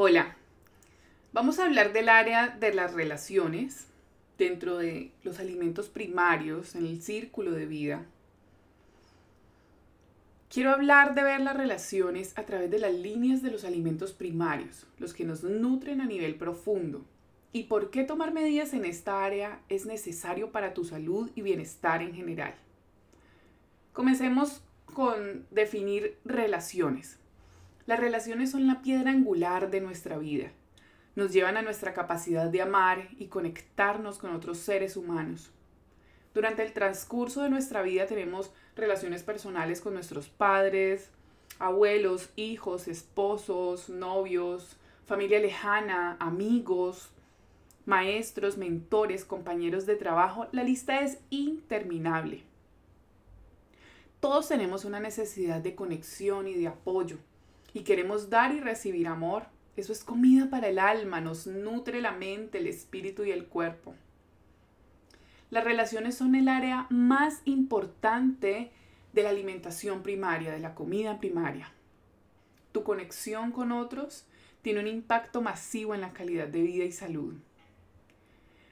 Hola, vamos a hablar del área de las relaciones dentro de los alimentos primarios en el círculo de vida. Quiero hablar de ver las relaciones a través de las líneas de los alimentos primarios, los que nos nutren a nivel profundo, y por qué tomar medidas en esta área es necesario para tu salud y bienestar en general. Comencemos con definir relaciones. Las relaciones son la piedra angular de nuestra vida. Nos llevan a nuestra capacidad de amar y conectarnos con otros seres humanos. Durante el transcurso de nuestra vida tenemos relaciones personales con nuestros padres, abuelos, hijos, esposos, novios, familia lejana, amigos, maestros, mentores, compañeros de trabajo. La lista es interminable. Todos tenemos una necesidad de conexión y de apoyo y queremos dar y recibir amor. Eso es comida para el alma, nos nutre la mente, el espíritu y el cuerpo. Las relaciones son el área más importante de la alimentación primaria, de la comida primaria. Tu conexión con otros tiene un impacto masivo en la calidad de vida y salud.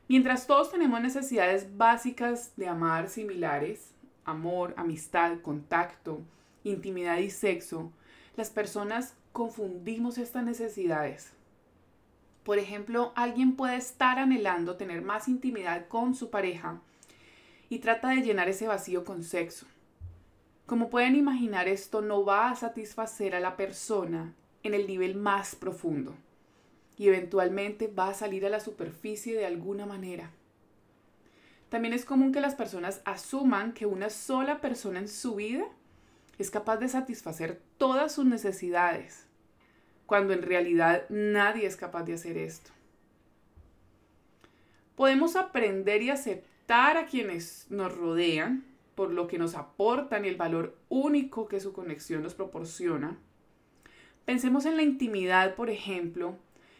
Mientras todos tenemos necesidades básicas de amar similares, amor, amistad, contacto, intimidad y sexo, las personas confundimos estas necesidades. Por ejemplo, alguien puede estar anhelando tener más intimidad con su pareja y trata de llenar ese vacío con sexo. Como pueden imaginar, esto no va a satisfacer a la persona en el nivel más profundo y eventualmente va a salir a la superficie de alguna manera. También es común que las personas asuman que una sola persona en su vida es capaz de satisfacer todas sus necesidades, cuando en realidad nadie es capaz de hacer esto. Podemos aprender y aceptar a quienes nos rodean por lo que nos aportan y el valor único que su conexión nos proporciona. Pensemos en la intimidad, por ejemplo.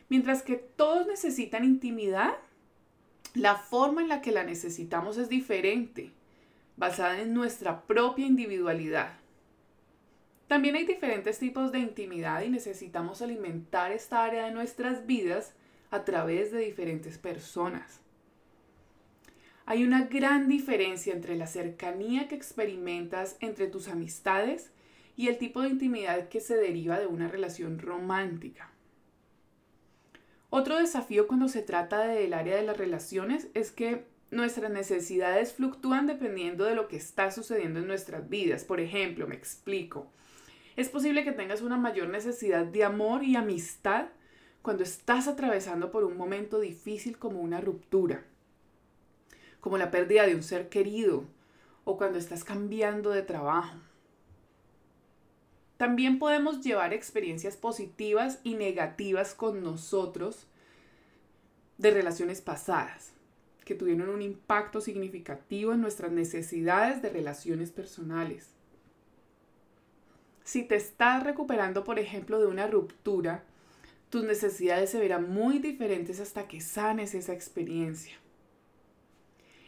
Mientras que todos necesitan intimidad, la forma en la que la necesitamos es diferente, basada en nuestra propia individualidad. También hay diferentes tipos de intimidad y necesitamos alimentar esta área de nuestras vidas a través de diferentes personas. Hay una gran diferencia entre la cercanía que experimentas entre tus amistades y el tipo de intimidad que se deriva de una relación romántica. Otro desafío cuando se trata del área de las relaciones es que nuestras necesidades fluctúan dependiendo de lo que está sucediendo en nuestras vidas. Por ejemplo, me explico. Es posible que tengas una mayor necesidad de amor y amistad cuando estás atravesando por un momento difícil como una ruptura, como la pérdida de un ser querido o cuando estás cambiando de trabajo. También podemos llevar experiencias positivas y negativas con nosotros de relaciones pasadas que tuvieron un impacto significativo en nuestras necesidades de relaciones personales. Si te estás recuperando, por ejemplo, de una ruptura, tus necesidades se verán muy diferentes hasta que sanes esa experiencia.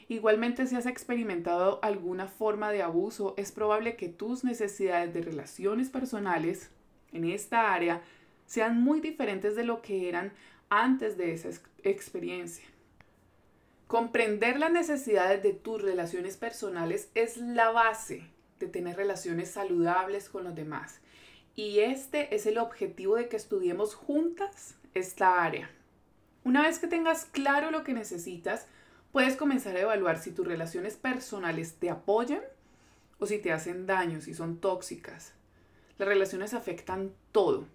Igualmente, si has experimentado alguna forma de abuso, es probable que tus necesidades de relaciones personales en esta área sean muy diferentes de lo que eran antes de esa experiencia. Comprender las necesidades de tus relaciones personales es la base de tener relaciones saludables con los demás. Y este es el objetivo de que estudiemos juntas esta área. Una vez que tengas claro lo que necesitas, puedes comenzar a evaluar si tus relaciones personales te apoyan o si te hacen daño, si son tóxicas. Las relaciones afectan todo.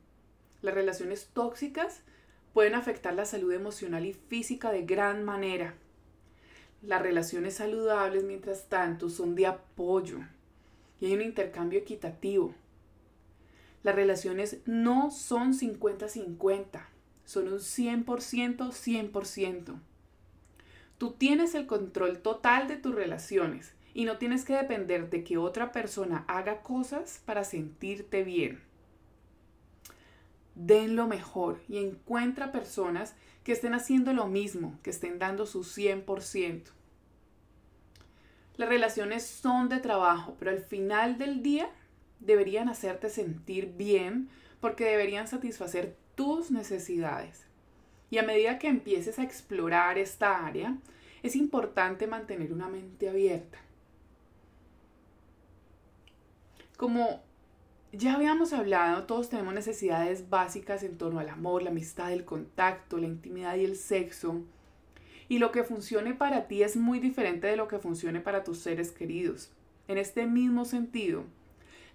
Las relaciones tóxicas pueden afectar la salud emocional y física de gran manera. Las relaciones saludables, mientras tanto, son de apoyo, y hay un intercambio equitativo. Las relaciones no son 50-50, son un 100%, 100%. Tú tienes el control total de tus relaciones y no tienes que depender de que otra persona haga cosas para sentirte bien. Den lo mejor y encuentra personas que estén haciendo lo mismo, que estén dando su 100%. Las relaciones son de trabajo, pero al final del día deberían hacerte sentir bien porque deberían satisfacer tus necesidades. Y a medida que empieces a explorar esta área, es importante mantener una mente abierta. Como ya habíamos hablado, todos tenemos necesidades básicas en torno al amor, la amistad, el contacto, la intimidad y el sexo. Y lo que funcione para ti es muy diferente de lo que funcione para tus seres queridos. En este mismo sentido,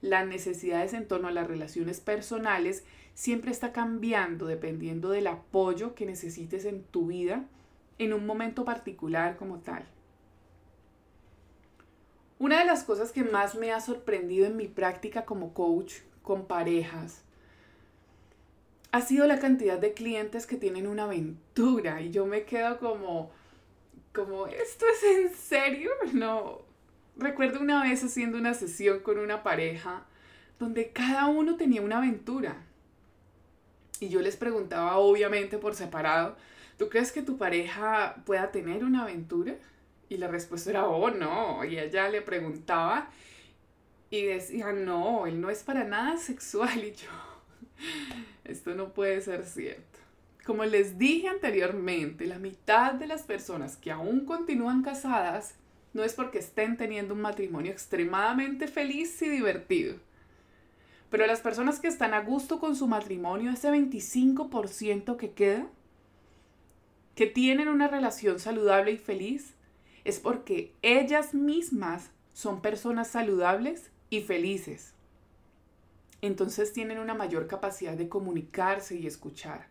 las necesidades en torno a las relaciones personales siempre está cambiando dependiendo del apoyo que necesites en tu vida en un momento particular como tal. Una de las cosas que más me ha sorprendido en mi práctica como coach con parejas ha sido la cantidad de clientes que tienen una aventura y yo me quedo como, como, ¿esto es en serio? No. Recuerdo una vez haciendo una sesión con una pareja donde cada uno tenía una aventura. Y yo les preguntaba, obviamente por separado, ¿tú crees que tu pareja pueda tener una aventura? Y la respuesta era, oh, no. Y ella le preguntaba y decía, no, él no es para nada sexual. Y yo, esto no puede ser cierto. Como les dije anteriormente, la mitad de las personas que aún continúan casadas no es porque estén teniendo un matrimonio extremadamente feliz y divertido. Pero las personas que están a gusto con su matrimonio, ese 25% que queda, que tienen una relación saludable y feliz, es porque ellas mismas son personas saludables y felices. Entonces tienen una mayor capacidad de comunicarse y escuchar.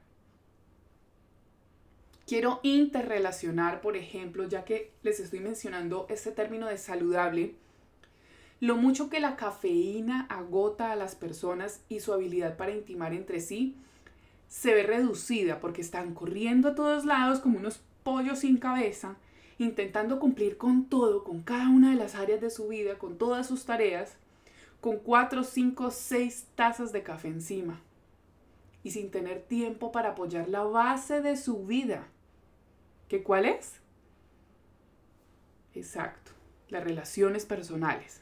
Quiero interrelacionar, por ejemplo, ya que les estoy mencionando este término de saludable, lo mucho que la cafeína agota a las personas y su habilidad para intimar entre sí se ve reducida porque están corriendo a todos lados como unos pollos sin cabeza, intentando cumplir con todo, con cada una de las áreas de su vida, con todas sus tareas, con cuatro, cinco, seis tazas de café encima y sin tener tiempo para apoyar la base de su vida. ¿Qué cuál es? Exacto, las relaciones personales.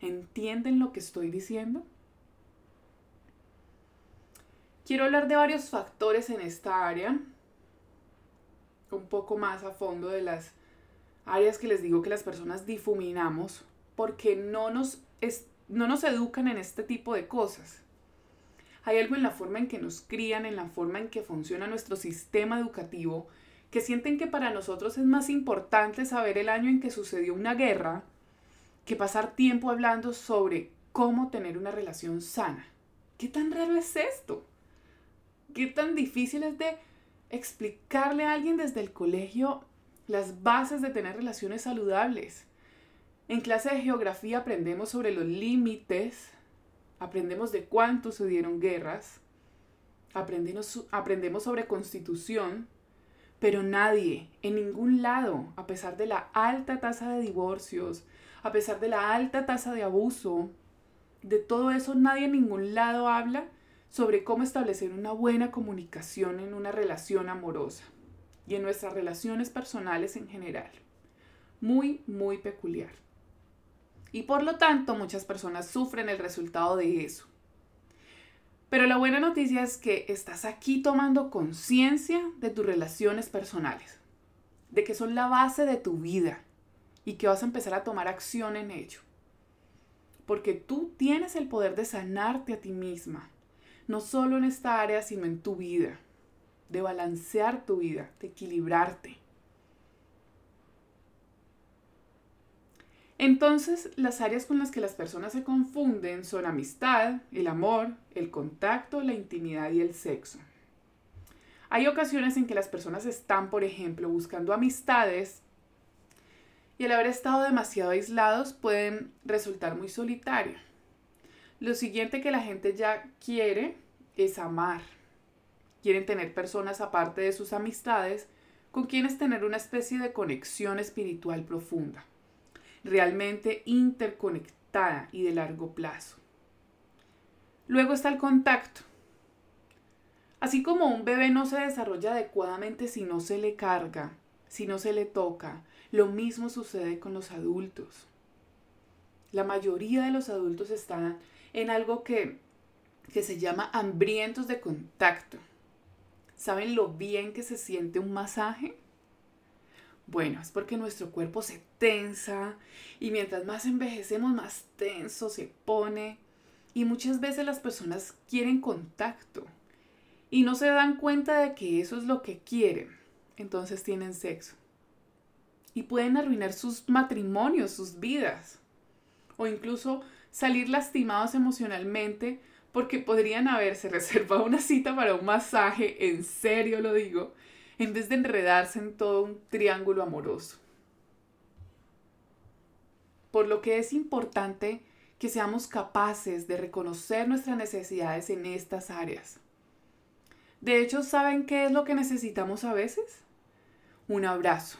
¿Entienden lo que estoy diciendo? Quiero hablar de varios factores en esta área, un poco más a fondo de las áreas que les digo que las personas difuminamos porque no nos, no nos educan en este tipo de cosas. Hay algo en la forma en que nos crían, en la forma en que funciona nuestro sistema educativo, que sienten que para nosotros es más importante saber el año en que sucedió una guerra que pasar tiempo hablando sobre cómo tener una relación sana. ¿Qué tan raro es esto? ¿Qué tan difícil es de explicarle a alguien desde el colegio las bases de tener relaciones saludables? En clase de geografía aprendemos sobre los límites, aprendemos de cuánto sucedieron guerras, aprendemos, aprendemos sobre constitución, pero nadie, en ningún lado, a pesar de la alta tasa de divorcios, a pesar de la alta tasa de abuso, de todo eso nadie en ningún lado habla sobre cómo establecer una buena comunicación en una relación amorosa y en nuestras relaciones personales en general. Muy, muy peculiar. Y por lo tanto muchas personas sufren el resultado de eso. Pero la buena noticia es que estás aquí tomando conciencia de tus relaciones personales, de que son la base de tu vida y que vas a empezar a tomar acción en ello. Porque tú tienes el poder de sanarte a ti misma, no solo en esta área, sino en tu vida, de balancear tu vida, de equilibrarte. Entonces, las áreas con las que las personas se confunden son amistad, el amor, el contacto, la intimidad y el sexo. Hay ocasiones en que las personas están, por ejemplo, buscando amistades y al haber estado demasiado aislados pueden resultar muy solitarios. Lo siguiente que la gente ya quiere es amar. Quieren tener personas aparte de sus amistades con quienes tener una especie de conexión espiritual profunda, realmente interconectada y de largo plazo. Luego está el contacto. Así como un bebé no se desarrolla adecuadamente si no se le carga, si no se le toca, lo mismo sucede con los adultos. La mayoría de los adultos están en algo que, que se llama hambrientos de contacto. ¿Saben lo bien que se siente un masaje? Bueno, es porque nuestro cuerpo se tensa y mientras más envejecemos, más tenso se pone. Y muchas veces las personas quieren contacto y no se dan cuenta de que eso es lo que quieren. Entonces tienen sexo. Y pueden arruinar sus matrimonios, sus vidas. O incluso salir lastimados emocionalmente porque podrían haberse reservado una cita para un masaje, en serio lo digo, en vez de enredarse en todo un triángulo amoroso. Por lo que es importante que seamos capaces de reconocer nuestras necesidades en estas áreas. De hecho, ¿saben qué es lo que necesitamos a veces? Un abrazo.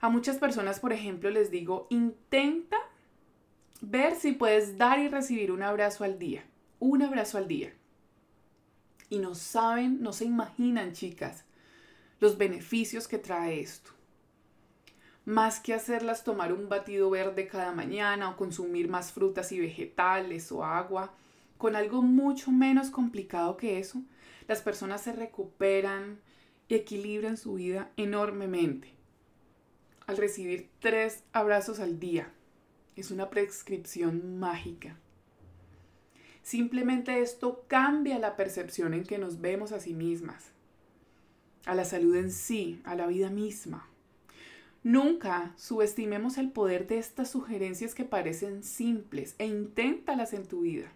A muchas personas, por ejemplo, les digo, intenta ver si puedes dar y recibir un abrazo al día. Un abrazo al día. Y no saben, no se imaginan, chicas, los beneficios que trae esto. Más que hacerlas tomar un batido verde cada mañana o consumir más frutas y vegetales o agua, con algo mucho menos complicado que eso, las personas se recuperan y equilibran su vida enormemente. Al recibir tres abrazos al día, es una prescripción mágica. Simplemente esto cambia la percepción en que nos vemos a sí mismas, a la salud en sí, a la vida misma. Nunca subestimemos el poder de estas sugerencias que parecen simples e inténtalas en tu vida.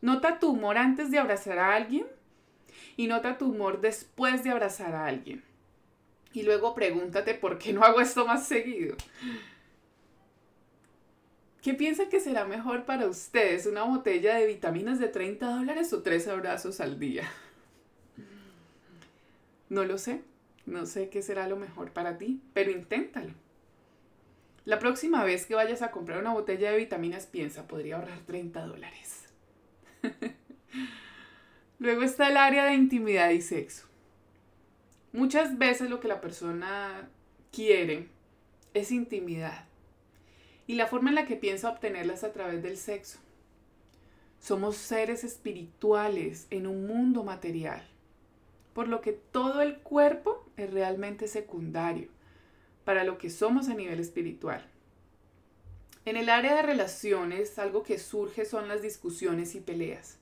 Nota tu humor antes de abrazar a alguien y nota tu humor después de abrazar a alguien. Y luego pregúntate por qué no hago esto más seguido. ¿Qué piensa que será mejor para ustedes? ¿Una botella de vitaminas de 30 dólares o tres abrazos al día? No lo sé. No sé qué será lo mejor para ti, pero inténtalo. La próxima vez que vayas a comprar una botella de vitaminas, piensa, podría ahorrar 30 dólares. Luego está el área de intimidad y sexo. Muchas veces lo que la persona quiere es intimidad y la forma en la que piensa obtenerla es a través del sexo. Somos seres espirituales en un mundo material, por lo que todo el cuerpo es realmente secundario para lo que somos a nivel espiritual. En el área de relaciones, algo que surge son las discusiones y peleas.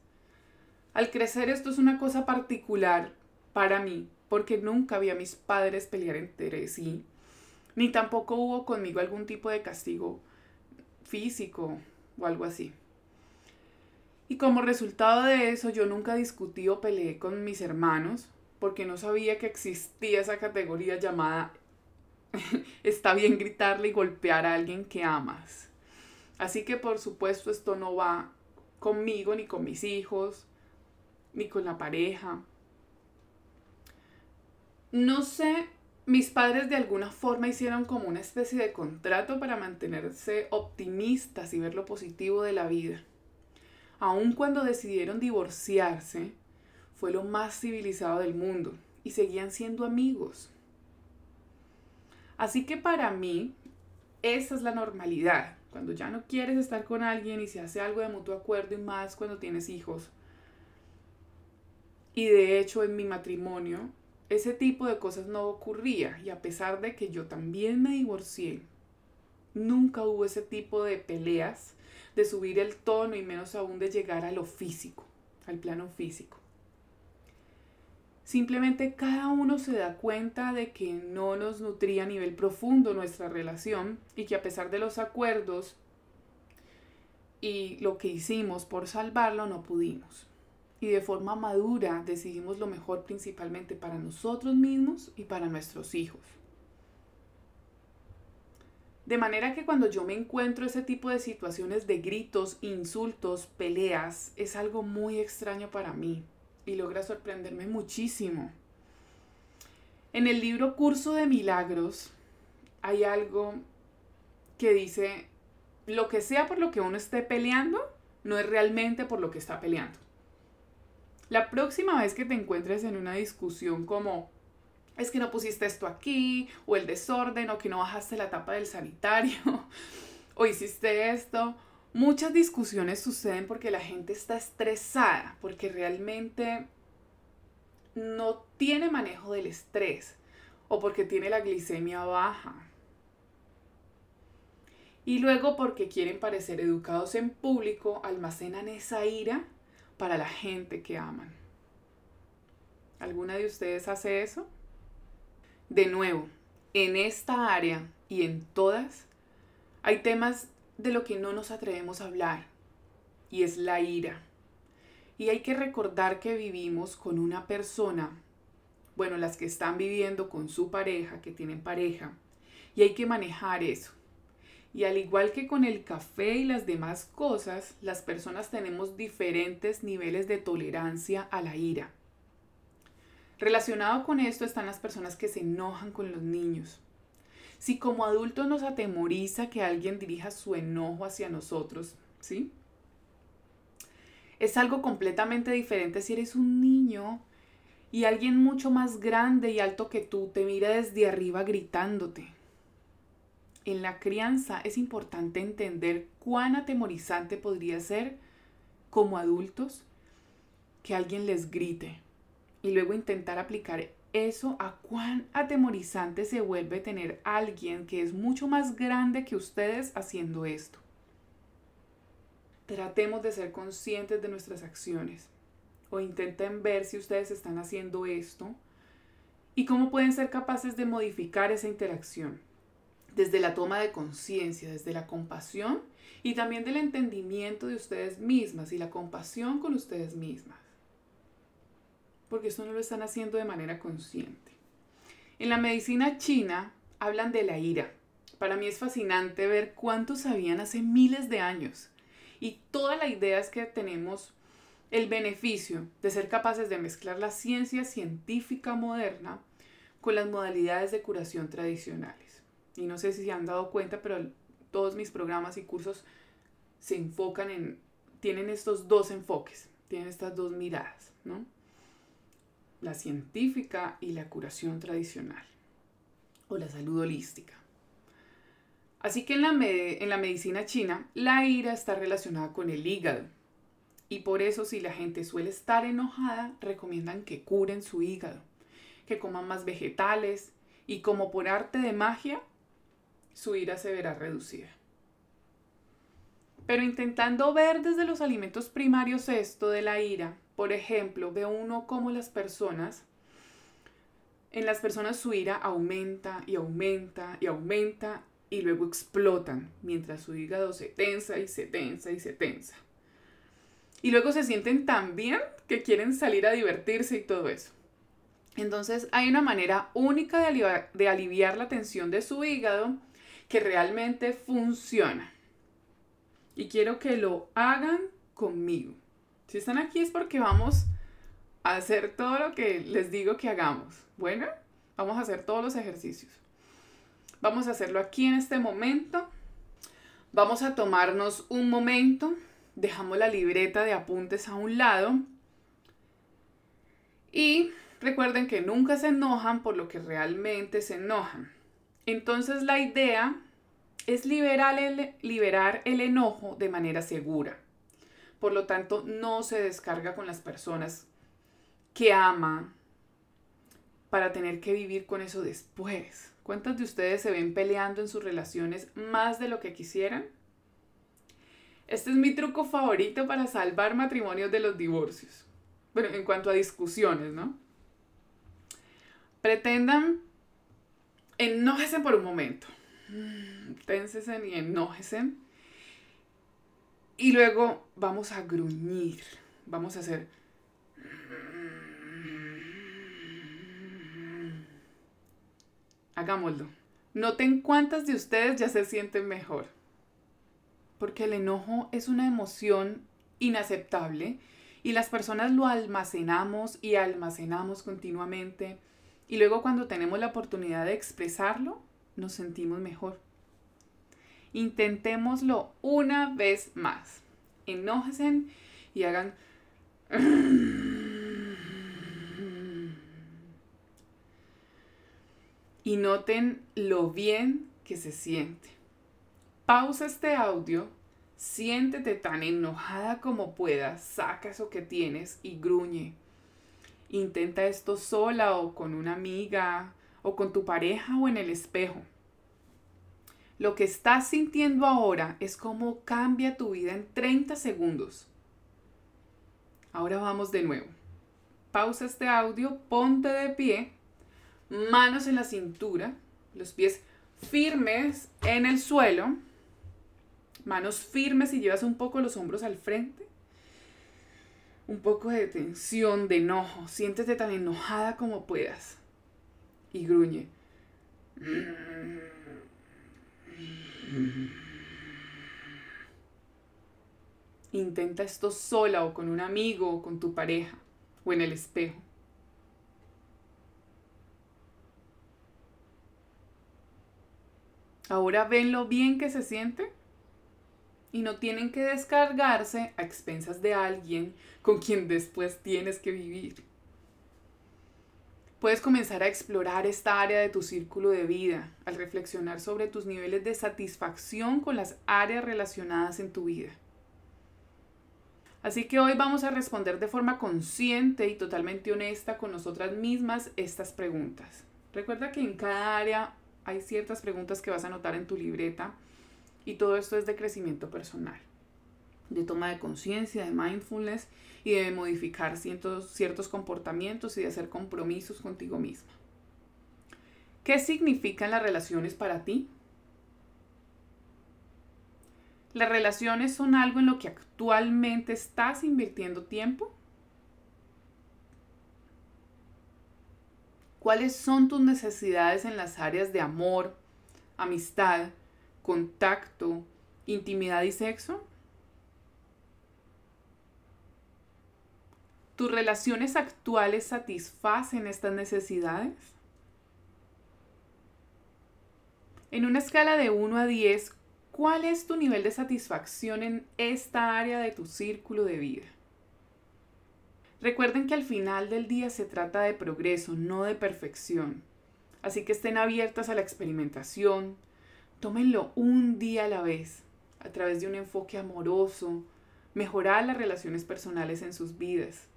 Al crecer esto es una cosa particular para mí, porque nunca vi a mis padres pelear entre sí, ni tampoco hubo conmigo algún tipo de castigo físico o algo así. Y como resultado de eso, yo nunca discutí o peleé con mis hermanos porque no sabía que existía esa categoría llamada está bien gritarle y golpear a alguien que amas. Así que por supuesto esto no va conmigo ni con mis hijos ni con la pareja. No sé mis padres de alguna forma hicieron como una especie de contrato para mantenerse optimistas y ver lo positivo de la vida. Aun cuando decidieron divorciarse, fue lo más civilizado del mundo y seguían siendo amigos. Así que para mí, esa es la normalidad. Cuando ya no quieres estar con alguien y se hace algo de mutuo acuerdo y más cuando tienes hijos. Y de hecho en mi matrimonio ese tipo de cosas no ocurría y a pesar de que yo también me divorcié, nunca hubo ese tipo de peleas, de subir el tono y menos aún de llegar a lo físico, al plano físico. Simplemente cada uno se da cuenta de que no nos nutría a nivel profundo nuestra relación y que a pesar de los acuerdos y lo que hicimos por salvarlo no pudimos y de forma madura decidimos lo mejor principalmente para nosotros mismos y para nuestros hijos. De manera que cuando yo me encuentro ese tipo de situaciones de gritos, insultos, peleas, es algo muy extraño para mí y logra sorprenderme muchísimo. En el libro Curso de Milagros hay algo que dice, lo que sea por lo que uno esté peleando, no es realmente por lo que está peleando. La próxima vez que te encuentres en una discusión como es que no pusiste esto aquí, o el desorden, o que no bajaste la tapa del sanitario, o hiciste esto, muchas discusiones suceden porque la gente está estresada, porque realmente no tiene manejo del estrés o porque tiene la glicemia baja. Y luego porque quieren parecer educados en público, almacenan esa ira para la gente que aman. ¿Alguna de ustedes hace eso? De nuevo, en esta área y en todas, hay temas de lo que no nos atrevemos a hablar, y es la ira. Y hay que recordar que vivimos con una persona, bueno, las que están viviendo con su pareja, que tienen pareja, y hay que manejar eso. Y al igual que con el café y las demás cosas, las personas tenemos diferentes niveles de tolerancia a la ira. Relacionado con esto están las personas que se enojan con los niños. Si como adultos nos atemoriza que alguien dirija su enojo hacia nosotros, ¿sí? Es algo completamente diferente si eres un niño y alguien mucho más grande y alto que tú te mira desde arriba gritándote. En la crianza es importante entender cuán atemorizante podría ser como adultos que alguien les grite y luego intentar aplicar eso a cuán atemorizante se vuelve tener alguien que es mucho más grande que ustedes haciendo esto. Tratemos de ser conscientes de nuestras acciones o intenten ver si ustedes están haciendo esto y cómo pueden ser capaces de modificar esa interacción desde la toma de conciencia, desde la compasión y también del entendimiento de ustedes mismas y la compasión con ustedes mismas. Porque esto no lo están haciendo de manera consciente. En la medicina china hablan de la ira. Para mí es fascinante ver cuánto sabían hace miles de años y toda la idea es que tenemos el beneficio de ser capaces de mezclar la ciencia científica moderna con las modalidades de curación tradicionales. Y no sé si se han dado cuenta, pero todos mis programas y cursos se enfocan en, tienen estos dos enfoques, tienen estas dos miradas, ¿no? La científica y la curación tradicional, o la salud holística. Así que en la, en la medicina china, la ira está relacionada con el hígado. Y por eso si la gente suele estar enojada, recomiendan que curen su hígado, que coman más vegetales y como por arte de magia, su ira se verá reducida. Pero intentando ver desde los alimentos primarios esto de la ira, por ejemplo, ve uno cómo las personas, en las personas su ira aumenta y aumenta y aumenta y luego explotan mientras su hígado se tensa y se tensa y se tensa. Y luego se sienten tan bien que quieren salir a divertirse y todo eso. Entonces hay una manera única de aliviar, de aliviar la tensión de su hígado que realmente funciona. Y quiero que lo hagan conmigo. Si están aquí es porque vamos a hacer todo lo que les digo que hagamos. Bueno, vamos a hacer todos los ejercicios. Vamos a hacerlo aquí en este momento. Vamos a tomarnos un momento. Dejamos la libreta de apuntes a un lado. Y recuerden que nunca se enojan por lo que realmente se enojan. Entonces la idea es liberar el, liberar el enojo de manera segura. Por lo tanto, no se descarga con las personas que ama para tener que vivir con eso después. ¿Cuántos de ustedes se ven peleando en sus relaciones más de lo que quisieran? Este es mi truco favorito para salvar matrimonios de los divorcios. Bueno, en cuanto a discusiones, ¿no? Pretendan enójese por un momento. Ténsesen y enójesen. Y luego vamos a gruñir. Vamos a hacer Hagámoslo. Noten cuántas de ustedes ya se sienten mejor. Porque el enojo es una emoción inaceptable y las personas lo almacenamos y almacenamos continuamente y luego cuando tenemos la oportunidad de expresarlo, nos sentimos mejor. Intentémoslo una vez más. Enójense y hagan y noten lo bien que se siente. Pausa este audio, siéntete tan enojada como puedas, saca eso que tienes y gruñe. Intenta esto sola o con una amiga o con tu pareja o en el espejo. Lo que estás sintiendo ahora es cómo cambia tu vida en 30 segundos. Ahora vamos de nuevo. Pausa este audio, ponte de pie, manos en la cintura, los pies firmes en el suelo, manos firmes y llevas un poco los hombros al frente. Un poco de tensión, de enojo. Siéntete tan enojada como puedas. Y gruñe. Intenta esto sola o con un amigo o con tu pareja o en el espejo. Ahora ven lo bien que se siente y no tienen que descargarse a expensas de alguien con quien después tienes que vivir. Puedes comenzar a explorar esta área de tu círculo de vida al reflexionar sobre tus niveles de satisfacción con las áreas relacionadas en tu vida. Así que hoy vamos a responder de forma consciente y totalmente honesta con nosotras mismas estas preguntas. Recuerda que en cada área hay ciertas preguntas que vas a anotar en tu libreta y todo esto es de crecimiento personal, de toma de conciencia, de mindfulness y de modificar ciertos, ciertos comportamientos y de hacer compromisos contigo misma. ¿Qué significan las relaciones para ti? ¿Las relaciones son algo en lo que actualmente estás invirtiendo tiempo? ¿Cuáles son tus necesidades en las áreas de amor, amistad, contacto, intimidad y sexo? ¿Tus relaciones actuales satisfacen estas necesidades? En una escala de 1 a 10, ¿cuál es tu nivel de satisfacción en esta área de tu círculo de vida? Recuerden que al final del día se trata de progreso, no de perfección. Así que estén abiertas a la experimentación. Tómenlo un día a la vez, a través de un enfoque amoroso, mejorar las relaciones personales en sus vidas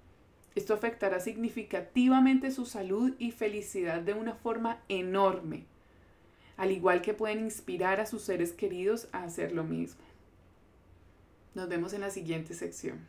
esto afectará significativamente su salud y felicidad de una forma enorme, al igual que pueden inspirar a sus seres queridos a hacer lo mismo. Nos vemos en la siguiente sección.